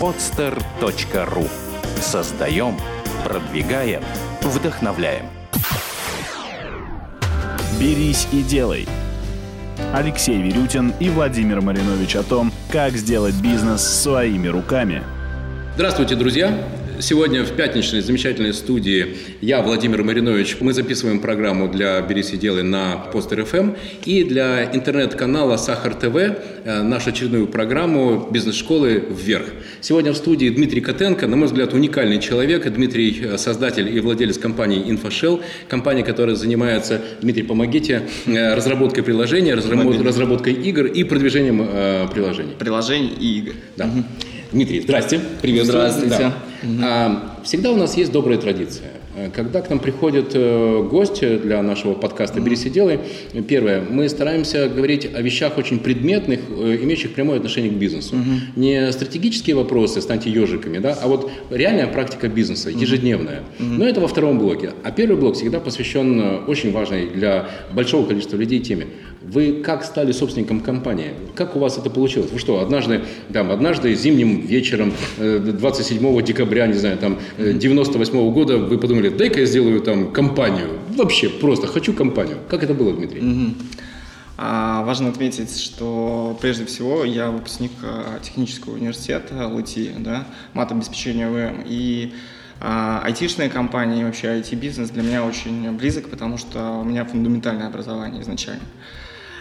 podster.ru Создаем, продвигаем, вдохновляем. «Берись и делай». Алексей Верютин и Владимир Маринович о том, как сделать бизнес своими руками. Здравствуйте, друзья! Сегодня в пятничной замечательной студии я, Владимир Маринович. Мы записываем программу для «Берись и делай» на Постер ФМ и для интернет-канала Сахар ТВ э, нашу очередную программу бизнес-школы «Вверх». Сегодня в студии Дмитрий Котенко, на мой взгляд, уникальный человек. Дмитрий – создатель и владелец компании «Инфошелл», компания, которая занимается, Дмитрий, помогите, э, разработкой приложения, разработкой игр и продвижением э, приложений. Приложений и игр. Да. Угу. Дмитрий, здрасте. Приветствую. Здравствуйте. Да. Угу. Всегда у нас есть добрая традиция. Когда к нам приходит э, гость для нашего подкаста «Берись и делай», первое, мы стараемся говорить о вещах очень предметных, э, имеющих прямое отношение к бизнесу. Угу. Не стратегические вопросы, станьте ежиками, да, а вот реальная практика бизнеса, ежедневная. Угу. Но это во втором блоке. А первый блок всегда посвящен э, очень важной для большого количества людей теме – вы как стали собственником компании? Как у вас это получилось? Вы что, однажды, там, однажды зимним вечером 27 э, декабря, не знаю, там, 98 э, -го года вы подумали, дай-ка я сделаю там компанию. Вообще, просто хочу компанию. Как это было, Дмитрий? Угу. А, важно отметить, что прежде всего я выпускник а, технического университета ЛТИ, да, мат-обеспечение ВМ. И а, айтишные компании, вообще IT-бизнес для меня очень близок, потому что у меня фундаментальное образование изначально.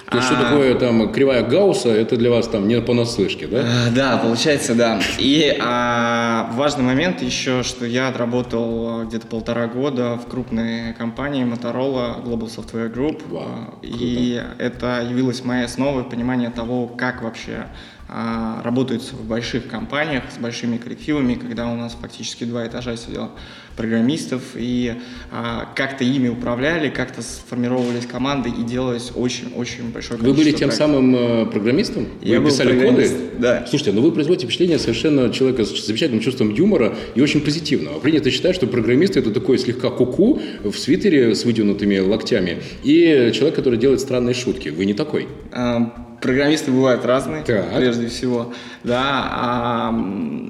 То есть, что а. такое там кривая Гаусса, это для вас там не понаслышке, да? А, да, получается, да. И а, важный момент еще, что я отработал где-то полтора года в крупной компании Motorola Global Software Group. Вау, и это явилось моей основой понимания того, как вообще а, работают в больших компаниях с большими коллективами, когда у нас фактически два этажа сидело программистов, и а, как-то ими управляли, как-то сформировались команды и делалось очень-очень большое количество Вы были тем проектов. самым э, программистом? Я вы писали коды? Да. Слушайте, ну вы производите впечатление совершенно человека с замечательным чувством юмора и очень позитивного. Принято считать, что программист это такой слегка куку -ку в свитере с вытянутыми локтями и человек, который делает странные шутки. Вы не такой. А, Программисты бывают разные, так. прежде всего. Да, а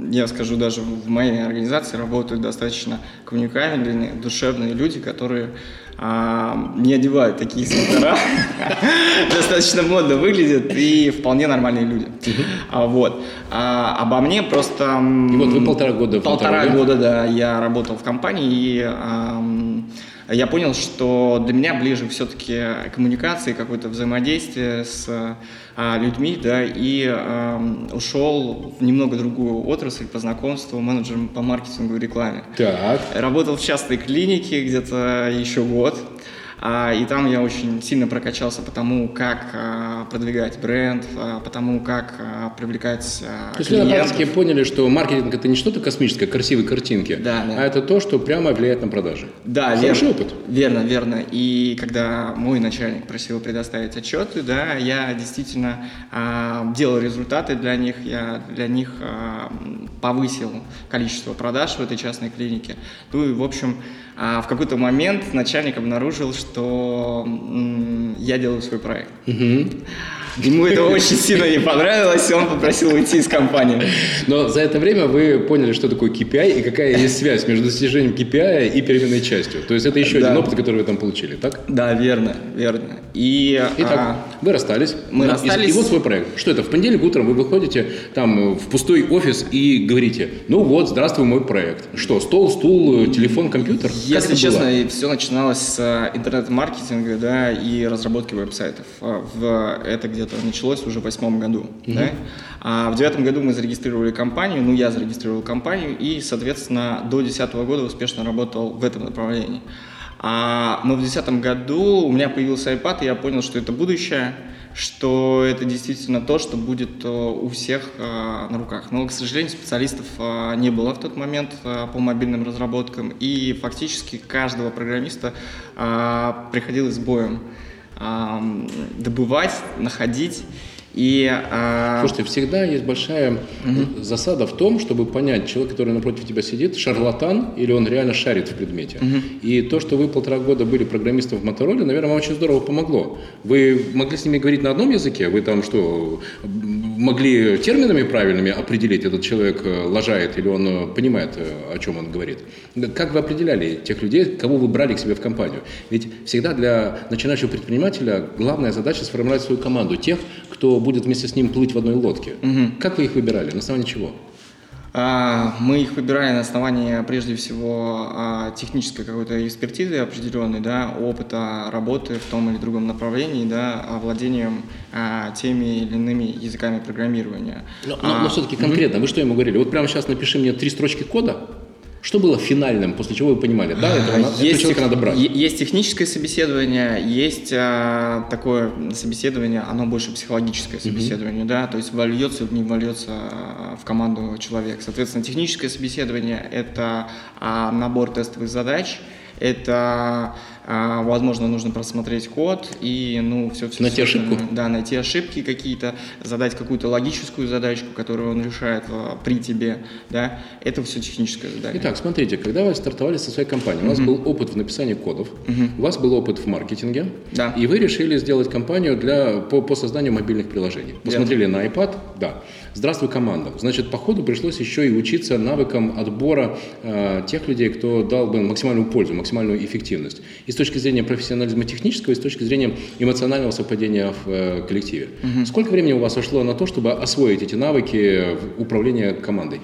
я скажу, даже в моей организации работают достаточно коммуникабельные, душевные люди, которые а, не одевают такие свитера, достаточно модно выглядят и вполне нормальные люди. А, вот. А, обо мне просто... И вот вы полтора года... Полтора года, да, я работал в компании и я понял, что для меня ближе все-таки коммуникации, какое-то взаимодействие с а, людьми, да, и э, ушел в немного другую отрасль по знакомству менеджером по маркетингу и рекламе. Так. Работал в частной клинике где-то еще год. А, и там я очень сильно прокачался по тому, как а, продвигать бренд, а, по тому, как привлекать То есть вы на практике поняли, что маркетинг это не что-то космическое, красивые картинки, да, да. а это то, что прямо влияет на продажи. Да, Хороший верно, опыт. Верно, верно. И когда мой начальник просил предоставить отчеты, да, я действительно а, делал результаты для них, я для них а, повысил количество продаж в этой частной клинике. Ну и, в общем, а в какой-то момент начальник обнаружил, что я делаю свой проект. Угу. Ему это очень сильно не понравилось, и он попросил уйти из компании. Но за это время вы поняли, что такое KPI и какая есть связь между достижением KPI и переменной частью. То есть это еще да. один опыт, который вы там получили, так? Да, верно, верно. И, Итак, а... вы расстались. Мы расстались. И, и вот свой проект. Что это? В понедельник утром вы выходите там в пустой офис и говорите, ну вот, здравствуй, мой проект. Что, стол, стул, телефон, компьютер? Если честно, было? все начиналось с э, интернет-маркетинга, да, и разработки веб-сайтов. А в, это где это началось уже в восьмом году. Mm-hmm. Да? А в девятом году мы зарегистрировали компанию, ну я зарегистрировал компанию и, соответственно, до десятого года успешно работал в этом направлении. А, но в десятом году у меня появился iPad, и я понял, что это будущее, что это действительно то, что будет э, у всех э, на руках. Но, к сожалению, специалистов э, не было в тот момент по мобильным разработкам, и фактически каждого программиста приходилось боем добывать, находить. И, а... Слушайте, всегда есть большая угу. засада в том, чтобы понять, человек, который напротив тебя сидит, шарлатан или он реально шарит в предмете. Угу. И то, что вы полтора года были программистом в Мотороле, наверное, вам очень здорово помогло. Вы могли с ними говорить на одном языке? Вы там что, могли терминами правильными определить, этот человек э, лажает или он э, понимает, э, о чем он говорит. Как вы определяли тех людей, кого вы брали к себе в компанию? Ведь всегда для начинающего предпринимателя главная задача сформировать свою команду, тех, кто будет вместе с ним плыть в одной лодке. Угу. Как вы их выбирали? На основании чего? А, мы их выбираем на основании, прежде всего, а, технической какой-то экспертизы определенной, да, опыта работы в том или другом направлении, да, овладением а, теми или иными языками программирования. Но, но, но все-таки конкретно, вы что ему говорили? Вот прямо сейчас напиши мне три строчки кода, что было финальным, после чего вы понимали, да, этого, есть, этого человека надо брать? Есть техническое собеседование, есть а, такое собеседование, оно больше психологическое собеседование, mm-hmm. да, то есть вольется, не вольется в команду человек. Соответственно, техническое собеседование – это а, набор тестовых задач, это а, возможно, нужно просмотреть код и, ну, все, все. Найти все, ошибку? Да, найти ошибки какие-то, задать какую-то логическую задачку, которую он решает а, при тебе, да. Это все техническое задание. Итак, смотрите, когда вы стартовали со своей компанией, у вас был опыт в написании кодов, у вас был опыт в маркетинге, да. и вы решили сделать компанию для, по, по созданию мобильных приложений. Посмотрели yeah. на iPad, да. Здравствуй, команда. Значит, по ходу пришлось еще и учиться навыкам отбора э, тех людей, кто дал бы максимальную пользу, максимальную эффективность. И точки зрения профессионализма технического, и с точки зрения эмоционального совпадения в э, коллективе. Угу. Сколько времени у вас ушло на то, чтобы освоить эти навыки управления командой?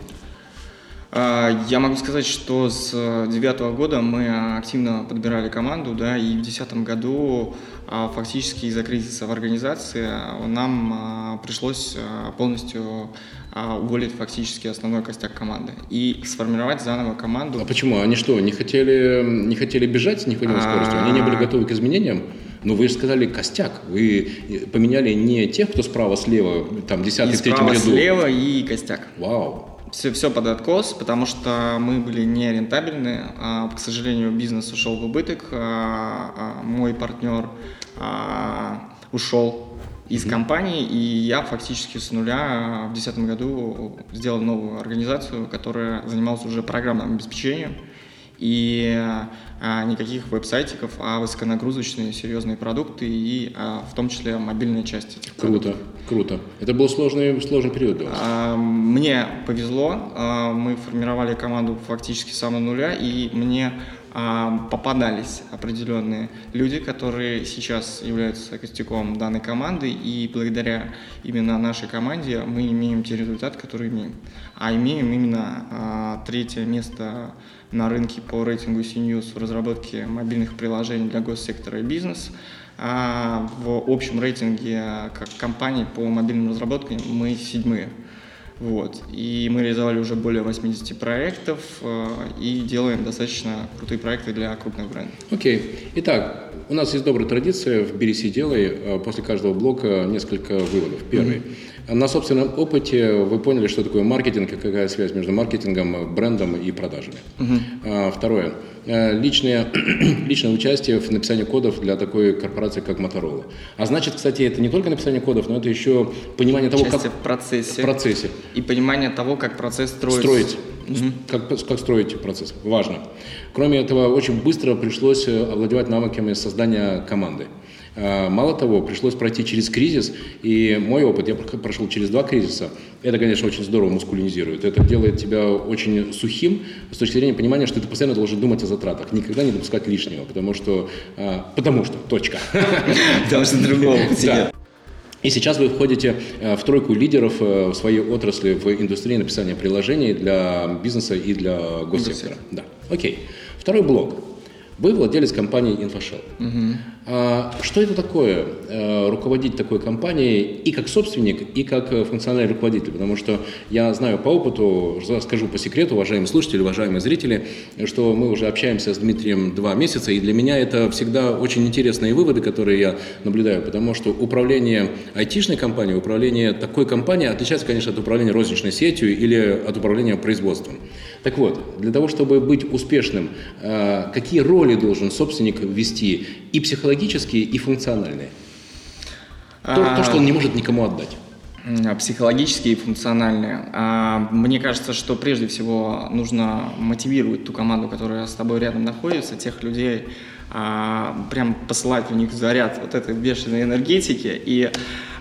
А, я могу сказать, что с девятого года мы активно подбирали команду, да, и в десятом году а, фактически из-за кризиса в организации нам а, пришлось полностью уволить фактически основной костяк команды и сформировать заново команду. А почему? Они что, не хотели, не хотели бежать с необходимой скоростью? Они не были готовы к изменениям? Но вы же сказали костяк. Вы поменяли не тех, кто справа-слева, там, десятый, в третьем ряду. слева и костяк. Вау все, все под откос, потому что мы были не рентабельны. А, к сожалению, бизнес ушел в убыток. А, а, мой партнер а, ушел из mm-hmm. компании, и я фактически с нуля в 2010 году сделал новую организацию, которая занималась уже программным обеспечением и а, никаких веб-сайтиков, а высоконагрузочные серьезные продукты и а, в том числе мобильная часть этих Круто, продуктов. круто. Это был сложный, сложный период для вас? А, мне повезло, мы формировали команду фактически с самого нуля, и мне попадались определенные люди, которые сейчас являются костяком данной команды, и благодаря именно нашей команде мы имеем те результаты, которые имеем. А имеем именно третье место на рынке по рейтингу CNews в разработке мобильных приложений для госсектора и бизнес. А в общем рейтинге как компании по мобильным разработкам мы седьмые. Вот. И мы реализовали уже более 80 проектов э, и делаем достаточно крутые проекты для крупных брендов. Окей. Okay. Итак, у нас есть добрая традиция в «Берись и делай». Э, после каждого блока несколько выводов. Первый. Mm-hmm на собственном опыте вы поняли, что такое маркетинг и какая связь между маркетингом, брендом и продажами. Угу. Второе. Э, личное, личное участие в написании кодов для такой корпорации, как Motorola. А значит, кстати, это не только написание кодов, но это еще понимание того, как... в процессе. В процессе. И понимание того, как процесс строится. Строить. Угу. Как, как строить процесс. Важно. Кроме этого, очень быстро пришлось э, овладевать навыками создания команды. А, мало того, пришлось пройти через кризис, и мой опыт, я прошел через два кризиса, это, конечно, очень здорово мускулинизирует. Это делает тебя очень сухим с точки зрения понимания, что ты постоянно должен думать о затратах, никогда не допускать лишнего, потому что, а, потому что, точка. Потому что другого нет. И сейчас вы входите э, в тройку лидеров э, в своей отрасли в индустрии написания приложений для бизнеса и для госсектора. Да. Окей. Второй блок. Вы владелец компании InfoShell. Угу. А, что это такое, э, руководить такой компанией и как собственник, и как э, функциональный руководитель? Потому что я знаю по опыту, скажу по секрету, уважаемые слушатели, уважаемые зрители, что мы уже общаемся с Дмитрием два месяца, и для меня это всегда очень интересные выводы, которые я наблюдаю, потому что управление айтишной компанией, управление такой компанией отличается, конечно, от управления розничной сетью или от управления производством. Так вот, для того, чтобы быть успешным, э, какие роли должен собственник вести и психологические, и функциональные? То, то, что он не может никому отдать. Психологические и функциональные. А, мне кажется, что прежде всего нужно мотивировать ту команду, которая с тобой рядом находится, тех людей, а, прям посылать у них заряд вот этой бешеной энергетики и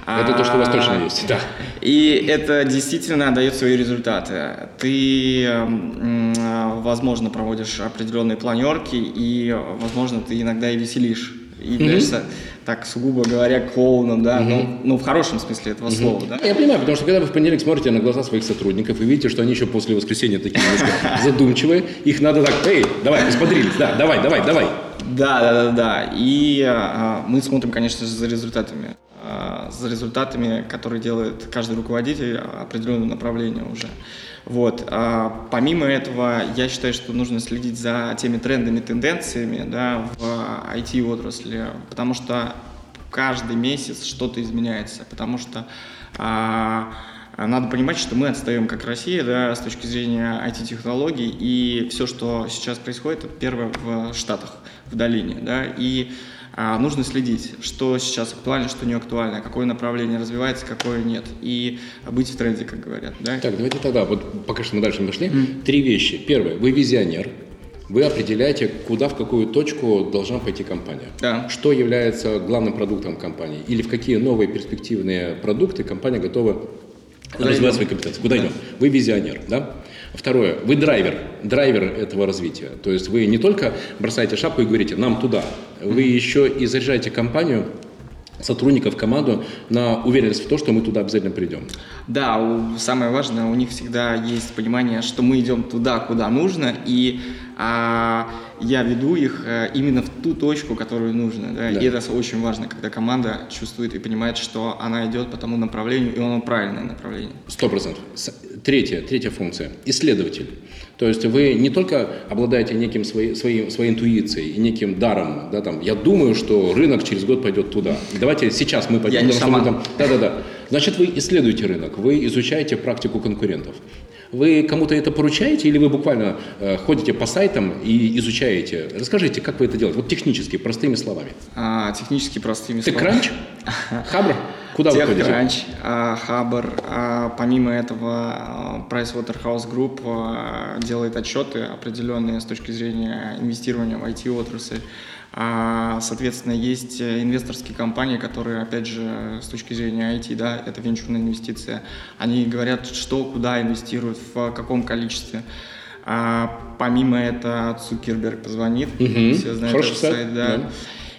Это то, что у вас А, точно есть, да. И это действительно дает свои результаты. Ты, м, а, возможно, проводишь определенные планерки, и, возможно, ты иногда и веселишь. И являешься, так сугубо говоря, клоуном, да, ну, ну, в хорошем смысле этого слова, да. Я понимаю, потому что когда вы в понедельник смотрите на глаза своих сотрудников и видите, что они еще после воскресенья такие задумчивые, их надо так, эй, давай, посмотрелись, да, давай, давай, давай. Да, да, да, да. И а, мы смотрим, конечно же, за результатами. А, за результатами, которые делает каждый руководитель определенного направления уже. Вот. А, помимо этого, я считаю, что нужно следить за теми трендами, тенденциями да, в IT-отрасли, потому что каждый месяц что-то изменяется, потому что а, надо понимать, что мы отстаем как Россия да, с точки зрения IT-технологий, и все, что сейчас происходит, это первое в Штатах, в долине. Да, и нужно следить, что сейчас актуально, что не актуально, какое направление развивается, какое нет, и быть в тренде, как говорят. Да? Так, давайте тогда, вот пока что мы дальше не пошли, три вещи. Первое, вы визионер, вы определяете, куда, в какую точку должна пойти компания. Да. Что является главным продуктом компании? Или в какие новые перспективные продукты компания готова развивать идем? свои компетенции? Куда идем? Вы визионер, да? Второе, вы драйвер, драйвер этого развития. То есть вы не только бросаете шапку и говорите «нам туда», вы еще и заряжаете компанию, сотрудников, команду на уверенность в том, что мы туда обязательно придем. Да, самое важное, у них всегда есть понимание, что мы идем туда, куда нужно, и а, я веду их э, именно в ту точку, которую нужно. Да? Да. И это очень важно, когда команда чувствует и понимает, что она идет по тому направлению, и оно правильное направление. Сто процентов. Третья, третья функция – исследователь. То есть вы не только обладаете неким своей, своей, своей интуицией и неким даром, да, там, я думаю, что рынок через год пойдет туда. Давайте сейчас мы пойдем. Я не потому что мы шаман. там- Да-да-да. Значит, вы исследуете рынок, вы изучаете практику конкурентов. Вы кому-то это поручаете или вы буквально э, ходите по сайтам и изучаете? Расскажите, как вы это делаете? Вот технически, простыми словами. А, технически простыми Ты словами. кранч? Хабр? Куда? TechCrunch, а, Хабр, а, помимо этого а, PricewaterhouseGroup а, делает отчеты определенные с точки зрения инвестирования в IT-отрасль. Соответственно, есть э, инвесторские компании, которые, опять же, с точки зрения IT, да, это венчурная инвестиция, они говорят, что, куда инвестируют, в каком количестве. А, помимо этого, Цукерберг позвонит, Мгм. все знают Хороший этот сайт, сайт, да. да.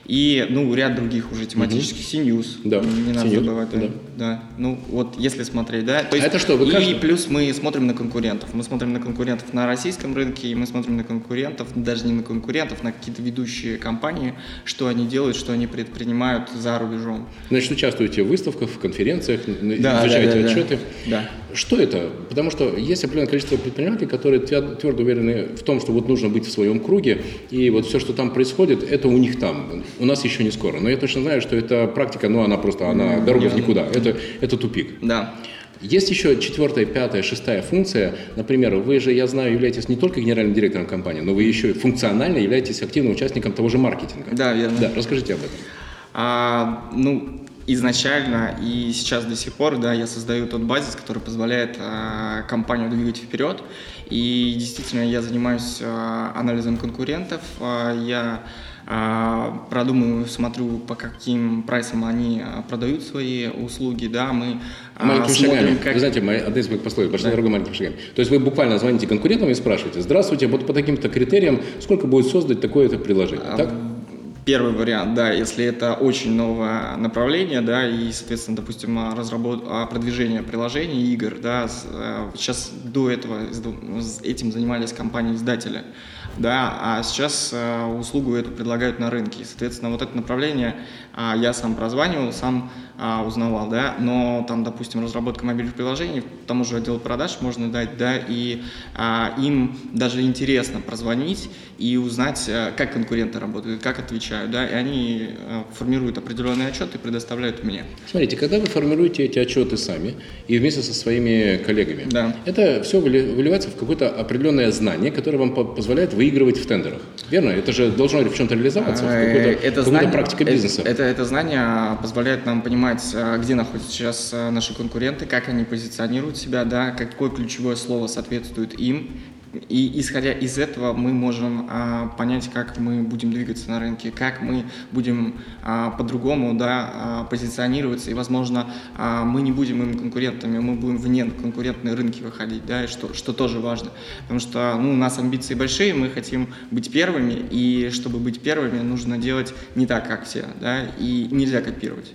И, ну, ряд других уже тематических, CNews, Да, не надо CNews, забывать, да. да. да. Ну, вот если смотреть, да. То А это что, вы и каждый- плюс мы смотрим на конкурентов. Мы смотрим на конкурентов на российском рынке, и мы смотрим на конкурентов, даже не на конкурентов, на какие-то ведущие компании, что они делают, что они предпринимают за рубежом. Значит, участвуете в выставках, в конференциях, Да, изучаете да, да, отчеты. Да. Что это? Потому что есть определенное количество предпринимателей, которые твер- твердо уверены в том, что вот нужно быть в своем круге, и вот все, что там происходит, это у них там. У нас еще не скоро. Но я точно знаю, что эта практика, ну, она просто, она дорога в никуда. Это, это тупик. Да. Есть еще четвертая, пятая, шестая функция. Например, вы же, я знаю, являетесь не только генеральным директором компании, но вы еще и функционально являетесь активным участником того же маркетинга. Да, верно. Да, расскажите об этом. А, ну, изначально и сейчас до сих пор, да, я создаю тот базис, который позволяет а, компанию двигать вперед. И действительно, я занимаюсь а, анализом конкурентов. А, я продумываю, смотрю, по каким прайсам они а, продают свои услуги, да, мы а, Маленькими смотрим, шагами. как... Вы знаете, моя, одна из моих пословиц, большая дорога маленькими шагами. То есть вы буквально звоните конкурентам и спрашиваете, здравствуйте, вот по таким-то критериям, сколько будет создать такое-то приложение, А, так? Первый вариант, да, если это очень новое направление, да, и, соответственно, допустим, а, разработ... а, продвижение приложений, игр, да, с- э, сейчас до этого этим занимались компании-издатели, да, а сейчас э, услугу эту предлагают на рынке, и, соответственно, вот это направление а, я сам прозванивал, сам а, узнавал, да, но там, допустим, разработка мобильных приложений, тому же отдел продаж можно дать, да, и а, им даже интересно прозвонить и узнать, а, как конкуренты работают, как отвечают, да, и они а, формируют определенный отчет и предоставляют мне. Смотрите, когда вы формируете эти отчеты сами и вместе со своими коллегами, Да. это все выливается в какое-то определенное знание, которое вам по- позволяет выигрывать в тендерах. Верно? Это же должно в чем-то реализоваться, в Э, какой-то, это знание, практика это- бизнеса. Это, это знание позволяет нам понимать, а, где находятся сейчас а, наши конкуренты, как они позиционируют себя, да, какое ключевое слово соответствует им, и исходя из этого мы можем а, понять, как мы будем двигаться на рынке, как мы будем а, по-другому да, а, позиционироваться, и, возможно, а, мы не будем им конкурентами, мы будем вне конкурентные рынки выходить, да, что, что тоже важно. Потому что ну, у нас амбиции большие, мы хотим быть первыми, и чтобы быть первыми, нужно делать не так, как все, да, и нельзя копировать.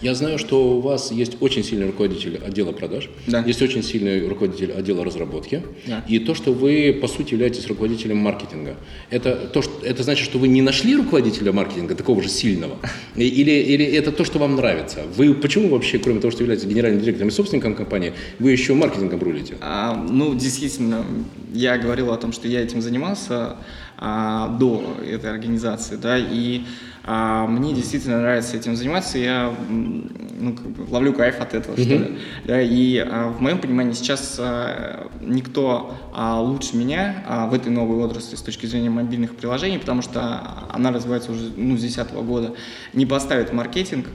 Я знаю, что у вас есть очень сильный руководитель отдела продаж, Да. есть очень сильный руководитель отдела разработки, Да. и то, что вы, по сути, являетесь руководителем маркетинга, это, то, что, это значит, что вы не нашли руководителя маркетинга такого же сильного? Или, или это то, что вам нравится? Вы почему вообще, кроме того, что являетесь генеральным директором и собственником компании, вы еще маркетингом рулите? А, ну, действительно, я говорил о том, что я этим занимался а, до этой организации, да, и а, мне действительно нравится этим заниматься, я ну, как бы ловлю кайф от этого, что ли. Да, и а, в моем понимании сейчас а, никто а, лучше меня а, в этой новой отрасли с точки зрения мобильных приложений, потому что она развивается уже ну, с 2010 года, не поставит маркетинг,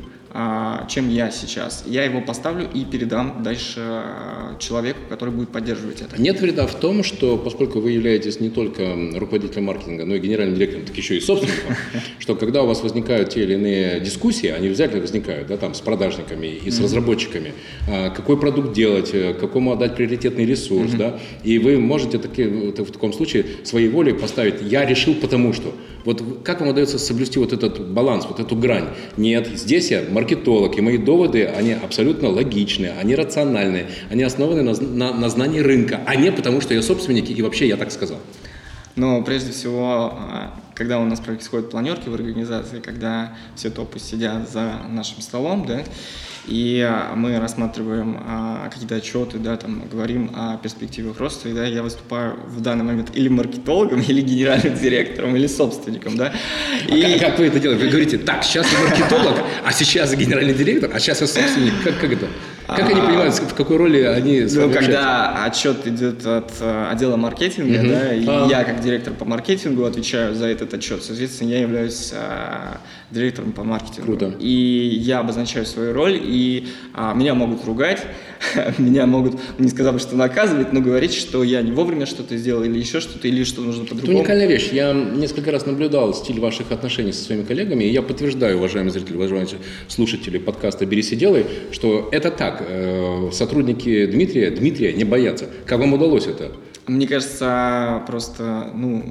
чем я сейчас. Я его поставлю и передам дальше а, человеку, который будет поддерживать это. Нет вреда в том, что поскольку вы являетесь не только руководителем маркетинга, но и генеральным директором, так еще и собственником, что когда у вас возникают те или иные дискуссии, они обязательно возникают, да, там, с продажниками и с разработчиками, а, какой продукт делать, э, какому отдать приоритетный ресурс, да, и вы можете таки, вот в таком случае своей волей поставить «я решил потому что». Вот как вам удается соблюсти вот этот баланс, вот эту грань? Нет, здесь я маркетолог, и мои доводы, они абсолютно логичные, они рациональные, они основаны на, на, на знании рынка, а не потому, что я собственник и вообще я так сказал. Но прежде всего, а, когда у нас происходят планерки в организации, когда все топы сидят за нашим столом, да, и а, мы рассматриваем а, какие-то отчеты, да, там, говорим о перспективах роста, и да, я выступаю в данный момент или маркетологом, или генеральным директором, или собственником, да. И... Как, как вы это делаете? Вы говорите, так, сейчас я маркетолог, а сейчас я генеральный директор, а сейчас я собственник. Как, как это? Как они понимают, в какой роли они с Ну, когда отчет идет от э, отдела маркетинга, да, и А. я как директор по маркетингу отвечаю за этот отчет, соответственно, я являюсь э, директором по маркетингу. Круто. И я обозначаю свою роль, и а, меня могут ругать, меня могут, не сказал бы, что наказывать, но говорить, что я не вовремя что-то сделал, или еще что-то, или что нужно Это по-другому. уникальная вещь. Я несколько раз наблюдал стиль ваших отношений со своими коллегами, и я подтверждаю, уважаемые зрители, уважаемые слушатели подкаста «Берись и делай», что это так. Э, Сотрудники Дмитрия, Дмитрия не боятся. Как вам удалось это? Мне кажется, просто, ну,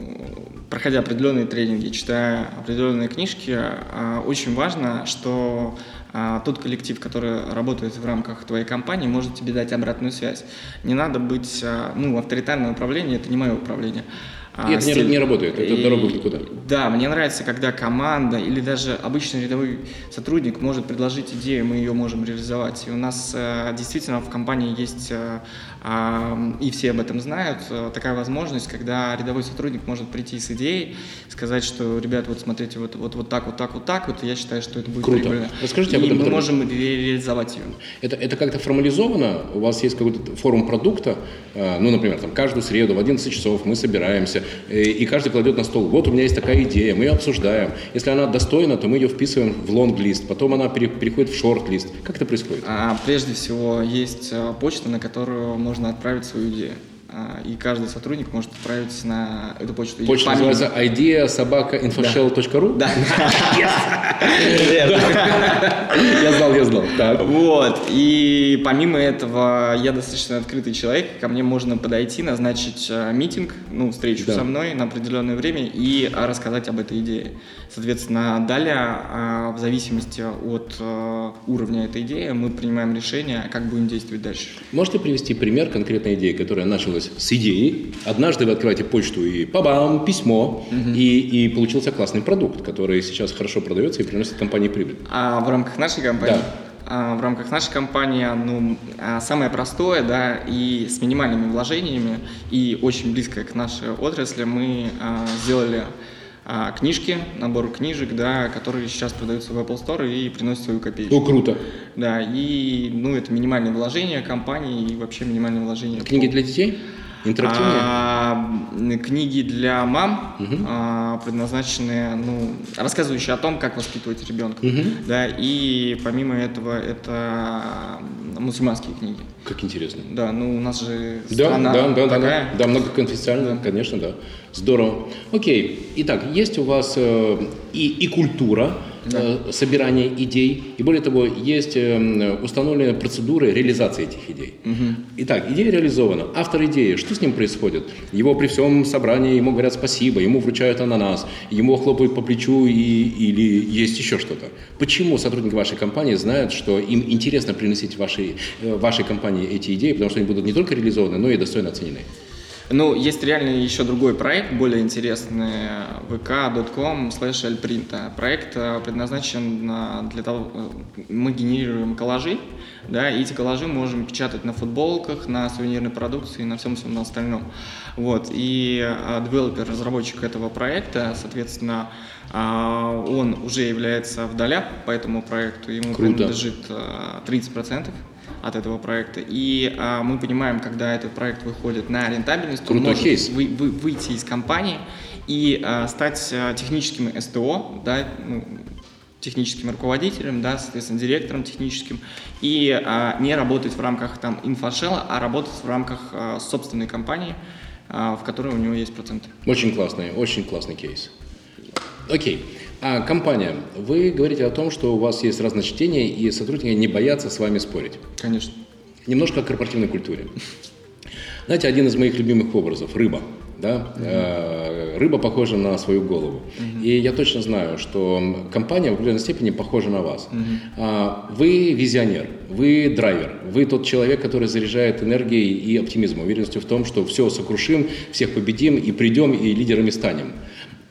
проходя определенные тренинги, читая определенные книжки, а, очень важно, что а, тот коллектив, который работает в рамках твоей компании, может тебе дать обратную связь. Не надо быть, а, ну, авторитарное управление, это не мое управление. И это не- стиль. не работает, это И- дорога никуда. Да, мне нравится, когда команда или даже обычный рядовой сотрудник может предложить идею, мы ее можем реализовать. И у нас э, действительно в компании есть, э, а, и все об этом знают, э, такая возможность, когда рядовой сотрудник может прийти с идеей, сказать, что, ребят, вот смотрите, вот, вот, вот так, вот так, вот так, вот, я считаю, что это будет Круто. прибыльно. Расскажите об этом мы можем ре- реализовать ее. Это, это как-то формализовано? У вас есть какой-то форум продукта? Э, Ну, например, там, каждую среду в 11 часов мы собираемся, э, и каждый кладет на стол, вот у меня есть такая идея, мы ее обсуждаем. Если она достойна, то мы ее вписываем в лонг-лист, потом она пере- переходит в шорт-лист. Как это происходит? А, прежде всего, есть э, почта, на которую можно отправить свою идею. А, И каждый сотрудник может отправить на эту почту. Почта помимо- называется idea собака infoshell.ru? Да. Я знал, я знал. Вот. И помимо этого, я достаточно открытый человек. Ко мне можно подойти, назначить э, митинг, ну, встречу со мной на определенное время и а, рассказать об этой идее. Соответственно, далее, а, в зависимости от уровня этой идеи, мы принимаем решение, как будем действовать дальше. Можете привести пример конкретной идеи, которая началась с идеи. Однажды вы открываете почту и пабам, письмо, и, и получился классный продукт, который сейчас хорошо продается и приносит компании прибыль. А в рамках нашей компании? Да. А, в рамках нашей компании, ну, а, самое простое, да, и с минимальными вложениями, и очень близко к нашей отрасли, мы а, сделали а, книжки, набор книжек, да, которые сейчас продаются в Apple Store и приносят свою копеечку. Ну, круто. Да, и, ну, это минимальные вложения компании и вообще минимальные вложения. Книги для детей? Интерактивные? А, книги для мам а, предназначены, ну, рассказывающие о том, как воспитывать ребенка. Да, и помимо этого это мусульманские книги. Как интересно. Да, ну у нас же Да, страна да, да, да, такая. да, да, многоконфессионально, конечно, да. Здорово. Окей. Итак, есть у вас э, и, и культура э, собирания идей, и более того, есть э, установленные процедуры реализации этих идей. Итак, идея реализована. Автор идеи, что с ним происходит? Его при всем собрании, ему говорят спасибо, ему вручают ананас, ему хлопают по плечу и, или есть еще что-то. Почему сотрудники вашей компании знают, что им интересно приносить вашей, э, вашей компании эти идеи, потому что они будут не только реализованы, но и достойно оценены? Ну, есть реально еще другой проект, более интересный, vk.com slash alprint. Проект э, предназначен э, для того, э, мы генерируем коллажи, да, и эти коллажи можем печатать на футболках, на сувенирной продукции, на всем всем остальном. Вот, и девелопер, разработчик этого проекта, соответственно, он уже является в долях по этому проекту, ему Круто. принадлежит э, 30% от этого проекта. И а, мы понимаем, когда этот проект выходит на рентабельность, то он Крутой может кейс. вы- вы- выйти из компании и а, стать а, техническим СТО, да, ну, техническим руководителем, да, соответственно, директором техническим, и а, не работать в рамках там инфошела, а работать в рамках а, собственной компании, а, в которой у него есть проценты. Очень классный, очень классный кейс. Окей. А компания, вы говорите о том, что у вас есть разночтение, и сотрудники не боятся с вами спорить. Конечно. Немножко о корпоративной культуре. Знаете, один из моих любимых образов – рыба. Да? Э, Рыба похожа на свою голову. И я точно знаю, что компания в определенной степени похожа на вас. А, Вы визионер, вы драйвер, вы тот человек, который заряжает энергией и оптимизмом, уверенностью в том, что все сокрушим, всех победим и придем и лидерами станем.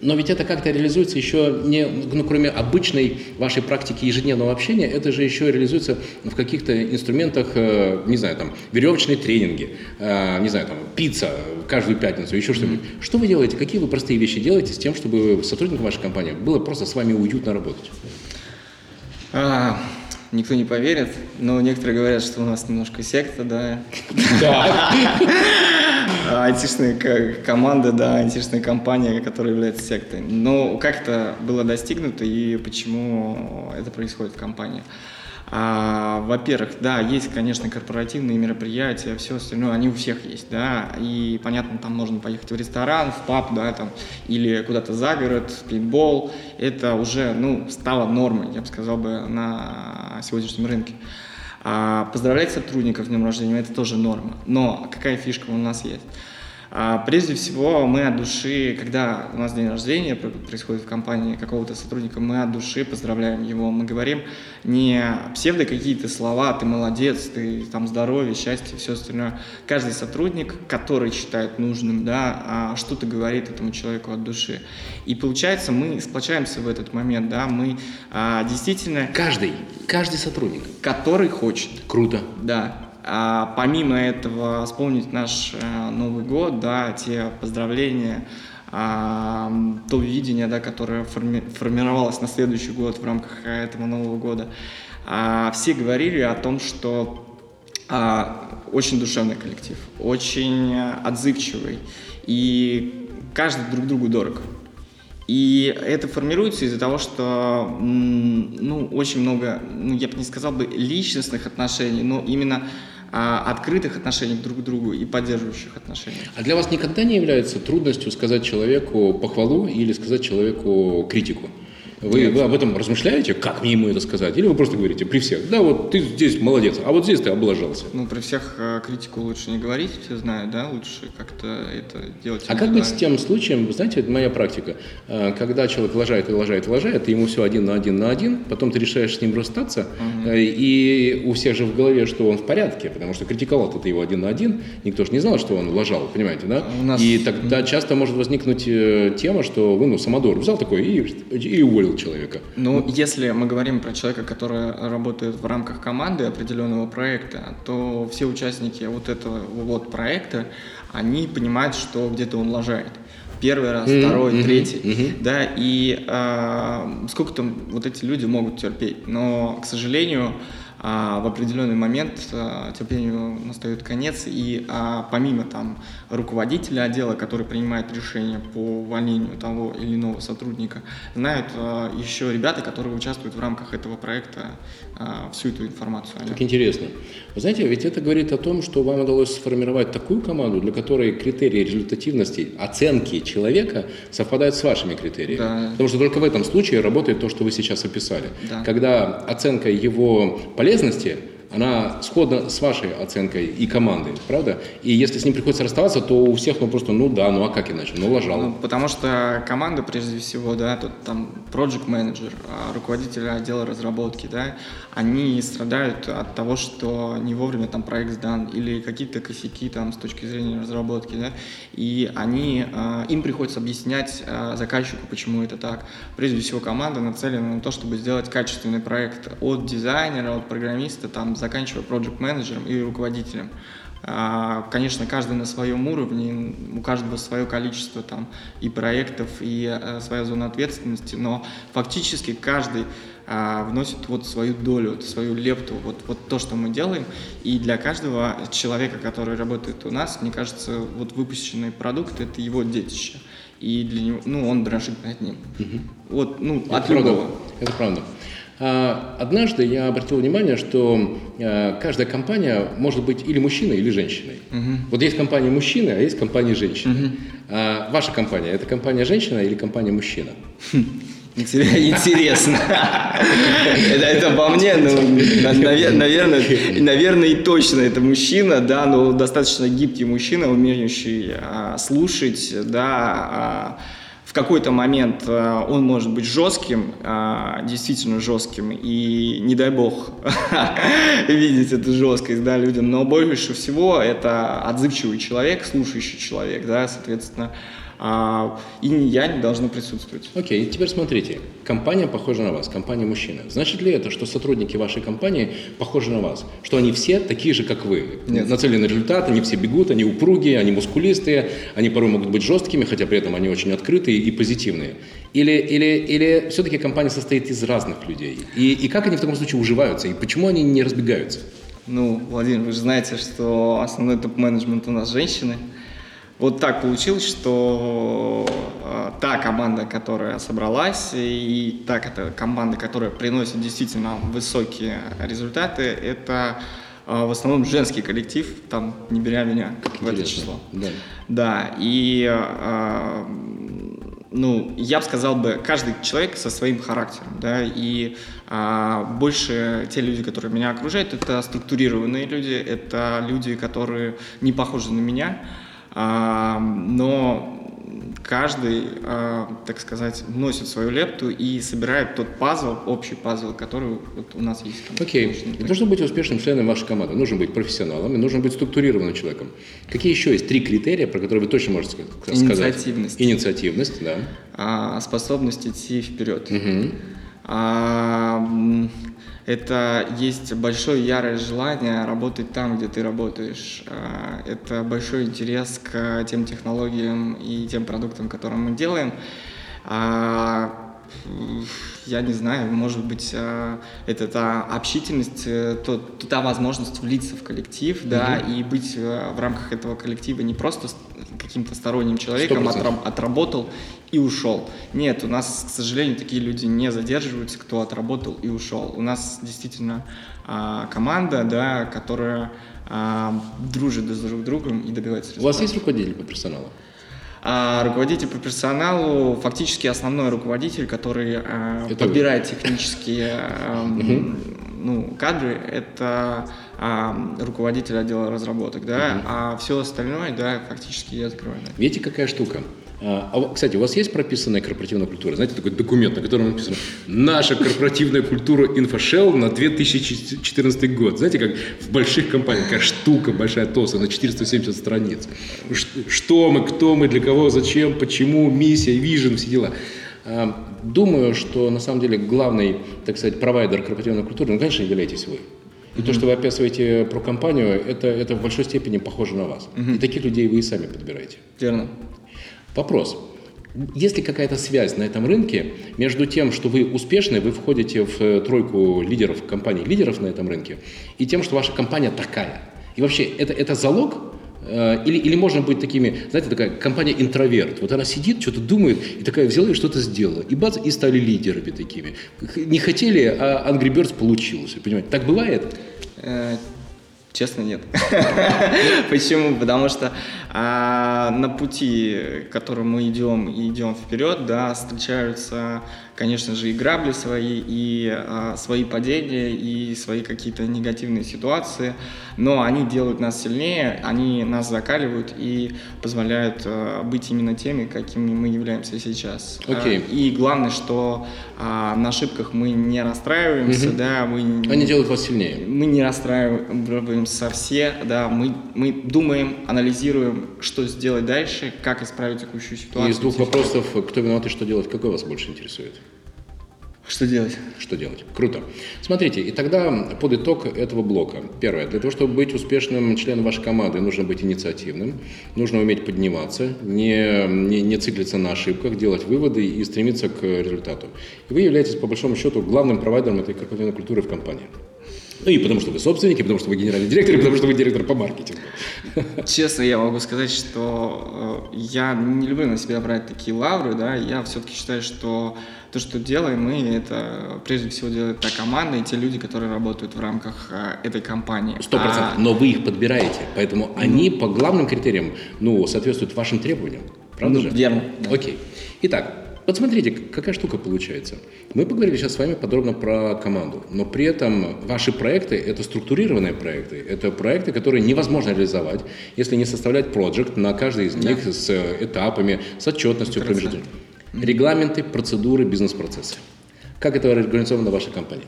Но ведь это как-то реализуется еще не, ну, кроме обычной вашей практики ежедневного общения, это же еще реализуется в каких-то инструментах, э, не знаю, там, веревочные тренинги, э, не знаю, там, пицца каждую пятницу, еще что-нибудь. Что вы делаете, какие вы простые вещи делаете с тем, чтобы сотрудникам вашей компании было просто с вами уютно работать? А, никто не поверит, но некоторые говорят, что у нас немножко секта, да. Да. А, Айтишная команда, да, айтишная компания, которая является сектой. Но как это было достигнуто и почему это происходит в компании? А, во-первых, да, есть, конечно, корпоративные мероприятия, все остальное, они у всех есть, да, и, понятно, там можно поехать в ресторан, в паб, да, там, или куда-то за город, в пейнтбол, это уже, ну, стало нормой, я бы сказал бы, на сегодняшнем рынке. А поздравлять сотрудников с днем рождения – это тоже норма. Но какая фишка у нас есть? А, Прежде всего, мы от души, когда у нас день рождения пр- происходит в компании какого-то сотрудника, мы от души поздравляем его. Мы говорим не псевдо какие-то слова, ты молодец, ты там здоровье, счастье, все остальное. Каждый сотрудник, который считает нужным, да, а, что-то говорит этому человеку от души. И получается, мы сплочаемся в этот момент, да, мы а, действительно, Каждый, каждый сотрудник. который хочет, Круто. да. А помимо этого, вспомнить наш э, Новый год, да, те поздравления, а, то видение, да, которое форми- формировалось на следующий год в рамках э, этого Нового года. А, все говорили о том, что а, очень душевный коллектив, очень э, отзывчивый, и каждый друг другу дорог. И это формируется из-за того, что ну, очень много, ну, я бы не сказал бы личностных отношений, но именно а, открытых отношений друг к другу и поддерживающих отношений. А для вас никогда не является трудностью сказать человеку похвалу или сказать человеку критику? Вы, вы об этом размышляете, как мне ему это сказать? Или вы просто говорите при всех, да, вот ты здесь молодец, а вот здесь ты облажался? Ну, при всех э, критику лучше не говорить, все знают, да, лучше как-то это делать. А как быть с тем случаем, вы знаете, это моя практика, э, когда человек лажает и лажает и лажает, ты ему все один на один на один, потом ты решаешь с ним расстаться, э, и у всех же в голове, что он в порядке, потому что критиковал ты его один на один, никто же не знал, что он лажал, понимаете, да? У нас- И тогда часто может возникнуть э, тема, что вы, ну, самодур взял такой и, и уволил человека. Ну, если мы говорим про человека, который работает в рамках команды определенного проекта, то все участники вот этого вот проекта, они понимают, что где-то он лажает. Первый раз, Мгм, второй, мгм, третий, мгм. да, и а, сколько там вот эти люди могут терпеть. Но, к сожалению, а, в определенный момент а, терпению настает конец, и а, помимо там руководителя отдела, который принимает решение по увольнению того или иного сотрудника, знают а, еще ребята, которые участвуют в рамках этого проекта а, всю эту информацию. Как интересно. Вы знаете, ведь это говорит о том, что вам удалось сформировать такую команду, для которой критерии результативности, оценки человека совпадают с вашими критериями. Да. Потому что только в этом случае работает то, что вы сейчас описали. Да. Когда оценка его полезности она сходна с вашей оценкой и командой, правда? И если с ним приходится расставаться, то у всех, ну просто, ну да, ну а как иначе? Ну лажал. Ну, потому что команда, прежде всего, да, тут там project менеджер, руководитель отдела разработки, да, они страдают от того, что не вовремя там проект сдан или какие-то косяки там с точки зрения разработки, да, и они, а, им приходится объяснять а, заказчику, почему это так. Прежде всего, команда нацелена на то, чтобы сделать качественный проект от дизайнера, от программиста, там, заканчивая project менеджером и руководителем. А, Конечно, каждый на своем уровне, у каждого свое количество там и проектов, и э, своя зона ответственности, но фактически каждый а, вносит вот свою долю, свою лепту, вот, вот то, что мы делаем. И для каждого человека, который работает у нас, мне кажется, вот выпущенный продукт – это его детище. И для него, ну, он дрожит над ним. Вот, ну, Это от правда. любого. Это правда. А, Однажды я обратил внимание, что э, каждая компания может быть или мужчиной, или женщиной. Вот есть компания мужчины, а есть компания женщины. А Ваша компания – это компания женщина или компания мужчина? Интерес- Интересно. Это, это по мне, ну, на- наве- наверное, наверное, и точно это мужчина, да, но достаточно гибкий мужчина, умеющий а, слушать, да, а, в какой-то момент а, он может быть жестким, а, действительно жестким, и не дай бог видеть эту жесткость, да, людям, но больше всего это отзывчивый человек, слушающий человек, да, соответственно, а, и ни я не должны присутствовать. Окей, теперь смотрите. Компания похожа на вас, компания мужчина. Значит ли это, что сотрудники вашей компании похожи на вас? Что они все такие же, как вы? Нет. Нацелены на результат, они все бегут, они упругие, они мускулистые, они порой могут быть жесткими, хотя при этом они очень открытые и позитивные. Или, или, или все-таки компания состоит из разных людей? И, и как они в таком случае уживаются? И почему они не разбегаются? Ну, Владимир, вы же знаете, что основной топ-менеджмент у нас женщины. Вот так получилось, что э, та команда, которая собралась, и та команда, которая приносит действительно высокие результаты, это э, в основном женский коллектив, там не беря меня в это число. Да. Да, и э, ну, я бы сказал бы, каждый человек со своим характером, да, и а, больше те люди, которые меня окружают, это структурированные люди, это люди, которые не похожи на меня, но каждый, а, так сказать, вносит свою лепту и собирает тот пазл, общий пазл, который вот у нас есть. Окей. Того, чтобы быть успешным членом вашей команды, нужно быть профессионалом и нужно быть структурированным человеком. Какие еще есть три критерия, про которые вы точно можете ска- сказать? Инициативность. Инициативность, да. а, способность идти вперед. Мгм. А, это есть большое ярое желание работать там, где ты работаешь. А, Это большой интерес к тем технологиям и тем продуктам, которые мы делаем. А, Я не знаю, может быть, а, это та общительность, э, то, та возможность влиться в коллектив, да, и быть э, в рамках этого коллектива не просто каким-то сторонним человеком, 100%. отраб- отработал и ушел. Нет, у нас, к сожалению, такие люди не задерживаются, кто отработал и ушел. У нас действительно а, команда, да, которая а, дружит друг с друг другом и добивается У вас результата. есть руководитель по персоналу? А руководитель по персоналу фактически основной руководитель, который а, Это вы. подбирает технические ам, ну, кадры, это ам, руководитель отдела разработок, да, а все остальное, да, фактически я закрываю. да. Видите, какая штука? А, а кстати, у вас есть прописанная корпоративная культура? Знаете, такой документ, на котором написано «Наша корпоративная культура InfoShell на 2014 год». Знаете, как в больших компаниях, такая штука большая, толстая, на 470 страниц. Что мы, кто мы, для кого, зачем, почему, миссия, вижен, все дела. А, Думаю, что на самом деле главный, так сказать, провайдер корпоративной культуры, ну, конечно, являетесь вы. И то, что вы описываете про компанию, это, это в большой степени похоже на вас. И таких людей вы и сами подбираете. Верно. Вопрос. есть ли какая-то связь на этом рынке между тем, что вы успешны, вы входите в э, тройку лидеров компаний, лидеров на этом рынке, и тем, что ваша компания такая? И вообще, это, это залог э, или, или можно быть такими, знаете, такая компания интроверт. Вот она сидит, что-то думает, и такая взяла и что-то сделала. И бац, и стали лидерами такими. Не хотели, а Angry Birds получилось. Понимаете? Так бывает? Э, честно, нет. Почему? Потому что а, на пути, которым мы идем и идем вперед, да, встречаются конечно же, и грабли свои, и а, свои падения, и свои какие-то негативные ситуации, но они делают нас сильнее, они нас закаливают и позволяют а, быть именно теми, какими мы являемся сейчас. Okay. А, и главное, что а, на ошибках мы не расстраиваемся, mm-hmm. да, мы... Они делают вас сильнее. Мы не расстраиваемся все, да, мы, мы думаем, анализируем, что сделать дальше, как исправить текущую ситуацию. Из двух вопросов, кто виноват и что делать, какой вас больше интересует? Что делать? Что делать? Круто. Смотрите, и тогда под итог этого блока. Первое. Для того, чтобы быть успешным членом вашей команды, нужно быть инициативным, нужно уметь подниматься, не, не, не циклиться на ошибках, делать выводы и стремиться к результату. И вы являетесь, по большому счету, главным провайдером этой корпоративной культуры в компании. Ну и потому что вы собственники, потому что вы генеральный директор, и потому что вы директор по маркетингу. Честно, я могу сказать, что э, я не люблю на себя брать такие лавры, да, я все-таки считаю, что то, что делаем мы, это прежде всего делает та команда и те люди, которые работают в рамках э, этой компании. Сто процентов. А... Но вы их подбираете, поэтому ну... они по главным критериям, ну, соответствуют вашим требованиям. Правда ну, же? Верно. Да. Окей. Итак, вот смотрите, какая штука получается. Мы поговорили сейчас с вами подробно про команду, но при этом ваши проекты – это структурированные проекты, это проекты, которые невозможно реализовать, если не составлять проект на каждый из них да. с этапами, с отчетностью промежуточной. Регламенты, процедуры, бизнес-процессы. Как это организовано в вашей компании?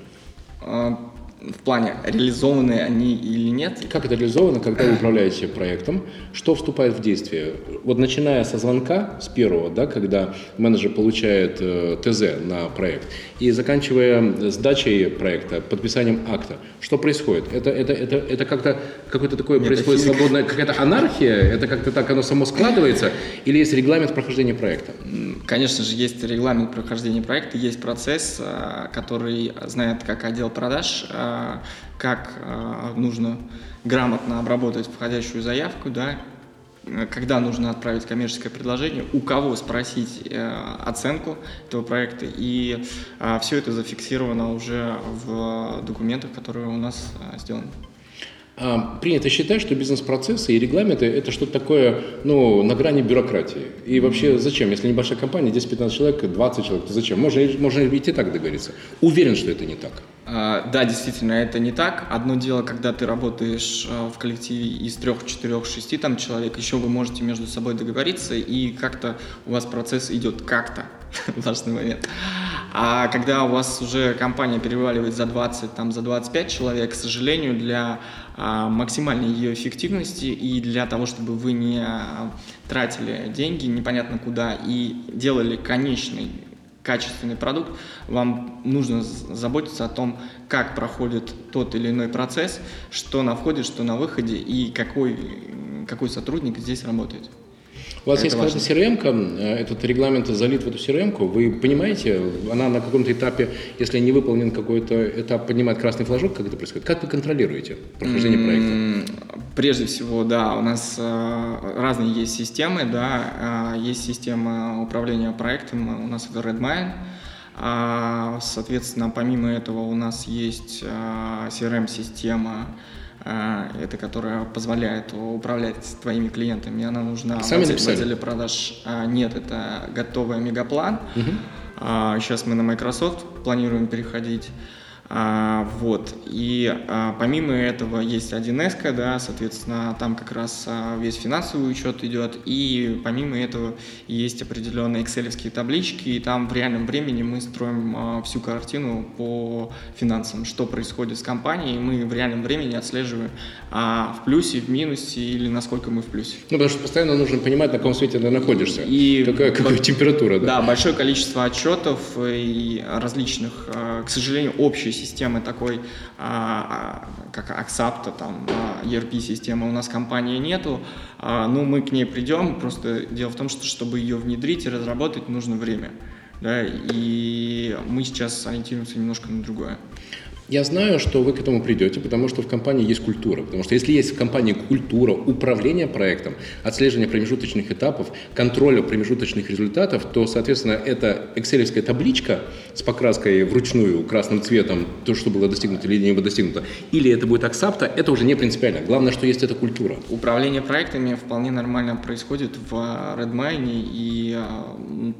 В плане, реализованы они или нет? Как это реализовано, когда вы управляете проектом? Что вступает в действие? Вот начиная со звонка, с первого, да, когда менеджер получает э, ТЗ на проект, и заканчивая сдачей проекта, подписанием акта, что происходит? Это, это, это, это как-то какое-то такое происходит свободное, какая-то анархия? Это как-то так оно само складывается? Или есть регламент прохождения проекта? Конечно же, есть регламент прохождения проекта, есть процесс, э, который знает как отдел продаж, э, как а, нужно грамотно обработать входящую заявку, да, когда нужно отправить коммерческое предложение, у кого спросить э, оценку этого проекта, и э, все это зафиксировано уже в документах, которые у нас э, сделаны. А, принято считать, что бизнес-процессы и регламенты – это что-то такое ну, на грани бюрократии. И вообще зачем? Если небольшая компания, 10-15 человек, 20 человек, то зачем? Можно, можно идти так договориться. Уверен, что это не так. А, да, действительно, это не так. Одно дело, когда ты работаешь а, в коллективе из трех, четырех, шести там человек, еще вы можете между собой договориться, и как-то у вас процесс идет как-то, важный момент. А когда у вас уже компания переваливает за 20, там, за 25 человек, к сожалению, для максимальной ее эффективности и для того, чтобы вы не а, тратили деньги непонятно куда и делали конечный качественный продукт, вам нужно заботиться о том, как проходит тот или иной процесс, что на входе, что на выходе и какой, какой сотрудник здесь работает. У вас это есть какая-то CRM, э, этот регламент залит в эту CRM, вы понимаете, она на каком-то этапе, если не выполнен какой-то этап, поднимает красный флажок, как это происходит? Как вы контролируете прохождение проекта? Прежде всего, да, у нас э, разные есть системы, да, э, есть система управления проектом, у нас это Redmine, а, соответственно, помимо этого у нас есть CRM-система, а, это которая позволяет управлять твоими клиентами, она нужна Сами в, написали? в отделе продаж. А, нет, это готовый мегаплан. Угу. Сейчас мы на Microsoft планируем переходить. А, вот. И а, помимо этого есть 1С, да, соответственно, там как раз а, весь финансовый учет идет, и помимо этого есть определенные экселевские таблички, и там в реальном времени мы строим а, всю картину по финансам, что происходит с компанией, мы в реальном времени отслеживаем а, в плюсе, в минусе или насколько мы в плюсе. Ну, потому что постоянно нужно понимать, на каком свете ты находишься, и какая, какая температура. Да. да, большое количество отчетов и различных, к сожалению, общей системы такой, а, а, как Axapta, там, а, ERP-системы у нас компании нету, ну, мы к ней придем, просто дело в том, что чтобы ее внедрить и разработать, нужно время. Да, и мы сейчас ориентируемся немножко на другое. Я знаю, что вы к этому придете, потому что в компании есть культура. Потому что если есть в компании культура управления проектом, отслеживания промежуточных этапов, контроля промежуточных результатов, то, соответственно, эта экселевская табличка с покраской вручную красным цветом, то, что было достигнуто или не было достигнуто, или это будет аксапта, это уже не принципиально. Главное, что есть эта культура. Управление проектами вполне нормально происходит в Redmine, и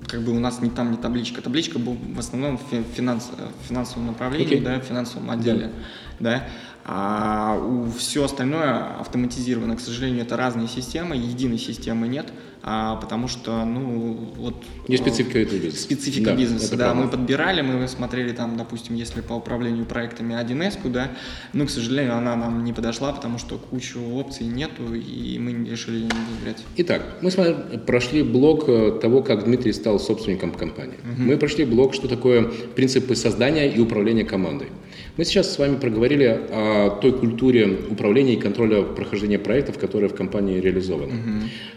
как бы у нас ни там, ни табличка. Табличка в основном в финанс, финансовом направлении, okay. да, финансовом финансовом отделе, да, а у все остальное автоматизировано. К сожалению, это разные системы, единой системы нет, а, потому что, ну, вот... Не специфика этого бизнеса. Специфика да, бизнеса, да. Правда. Мы подбирали, мы смотрели там, допустим, если по управлению проектами 1С, да, но, к сожалению, она нам не подошла, потому что кучу опций нету, и мы решили не выбирать. Итак, мы с вами прошли блок э, того, как Дмитрий стал собственником компании. Угу. Мы прошли блок, что такое принципы создания и управления командой. Мы сейчас с вами проговорили о той культуре управления и контроля прохождения проектов, которые в компании реализованы.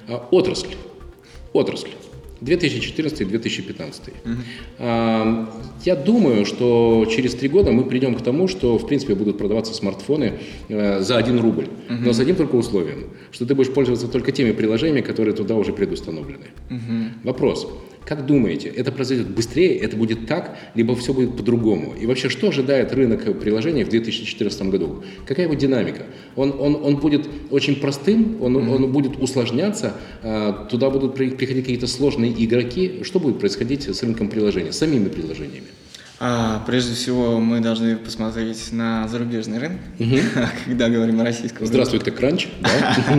Угу. Отрасль. Отрасль. 2014-2015. Угу. Я думаю, что через три года мы придем к тому, что в принципе будут продаваться смартфоны э, за один рубль, угу. но с одним только условием, что ты будешь пользоваться только теми приложениями, которые туда уже предустановлены. Угу. Вопрос. Как думаете, это произойдет быстрее, это будет так, либо все будет по-другому? И вообще, что ожидает рынок приложений в 2014 году? Какая его динамика? Он, он, он будет очень простым, он, mm-hmm. он будет усложняться, а, туда будут приходить какие-то сложные игроки. Что будет происходить с рынком приложений, с самими приложениями? А, прежде всего, мы должны посмотреть на зарубежный рынок, угу. когда говорим о российском Здравствуйте, Кранч.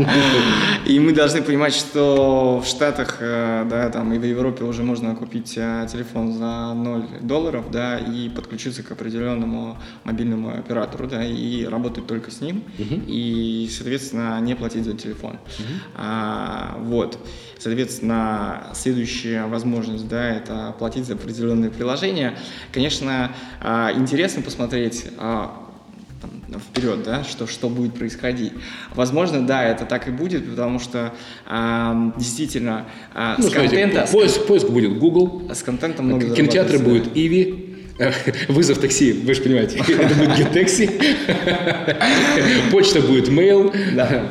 И мы должны понимать, что в Штатах э, да, там, и в Европе уже можно купить э, телефон за 0 долларов да, и подключиться к определенному мобильному оператору да, и работать только с ним, и, соответственно, не платить за телефон. А, вот. Соответственно, следующая возможность, да, это платить за определенные приложения. Конечно, а, интересно посмотреть а, вперед, да, что, что будет происходить. Возможно, да, это так и будет, потому что э, действительно э, ну, с контента... Поиск, поиск будет Google, с контентом много Кинотеатры будет Иви, Вызов такси, вы же понимаете, это будет GetTaxi, почта будет Mail, да.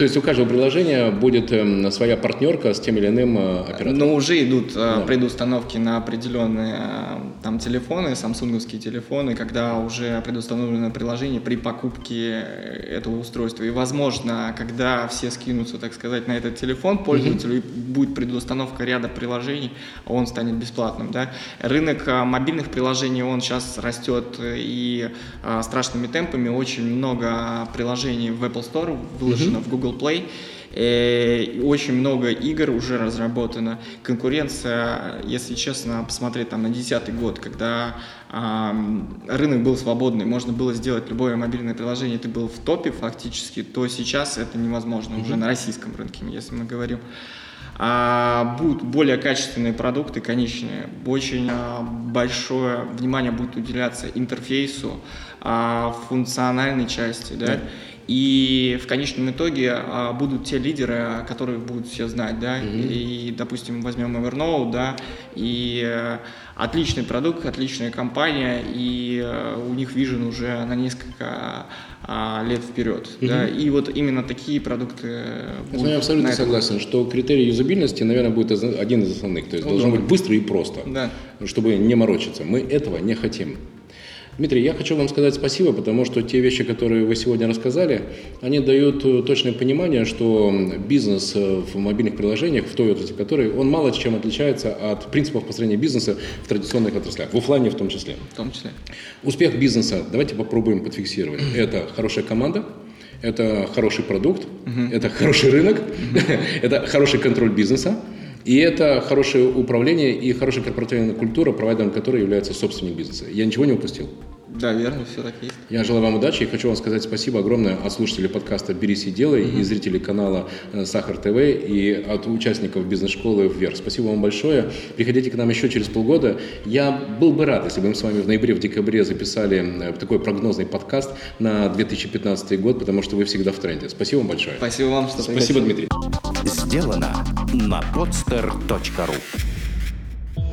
То есть у каждого приложения будет э, своя партнерка с тем или иным э, оператором? Но уже идут э, да. предустановки на определенные э, там телефоны, самсунговские телефоны, когда уже предустановлено приложение при покупке этого устройства. И возможно, когда все скинутся, так сказать, на этот телефон пользователю, mm-hmm. будет предустановка ряда приложений, он станет бесплатным. Да? Рынок мобильных приложений, он сейчас растет и страшными темпами. Очень много приложений в Apple Store выложено mm-hmm. в Google Google Play. И очень много игр уже разработано. Конкуренция, если честно, посмотреть там на десятый год, когда э, рынок был свободный, можно было сделать любое мобильное приложение, ты был в топе фактически, то сейчас это невозможно mm-hmm. уже на российском рынке, если мы говорим. А будут более качественные продукты, конечные. Очень а, большое внимание будет уделяться интерфейсу, а, функциональной части, да. Yeah и в конечном итоге а, будут те лидеры, которых будут все знать, да, mm-hmm. и, допустим, возьмем Evernote, да, и э, отличный продукт, отличная компания, и э, у них вижен уже на несколько а, лет вперед, mm-hmm. да, и вот именно такие продукты будут Я абсолютно согласен, что критерий юзабильности, наверное, будет один из основных, то есть ну, должно быть быстро и просто, да. чтобы не морочиться. Мы этого не хотим. Дмитрий, я хочу вам сказать спасибо, потому что те вещи, которые вы сегодня рассказали, они дают э, точное понимание, что бизнес э, в мобильных приложениях, в той отрасли которой, он мало чем отличается от принципов построения бизнеса в традиционных отраслях, в офлайне в том числе. В том числе. Успех бизнеса, давайте попробуем подфиксировать. Это хорошая команда, это хороший продукт, угу. это хороший рынок, угу. это хороший контроль бизнеса, и это хорошее управление и хорошая корпоративная культура, провайдером которой является собственник бизнеса. Я ничего не упустил? Да, верно, все так есть. Я желаю вам удачи и хочу вам сказать спасибо огромное от слушателей подкаста «Берись и делай» и зрителей канала э, «Сахар ТВ» и от участников бизнес-школы «Вверх». Спасибо вам большое. Приходите к нам еще через полгода. Я был бы рад, если бы мы с вами в ноябре, в декабре записали э, такой прогнозный подкаст на 2015 год, потому что вы всегда в тренде. Спасибо вам большое. Спасибо вам, что Спасибо, пригласили. Дмитрий. Сделано на podster.ru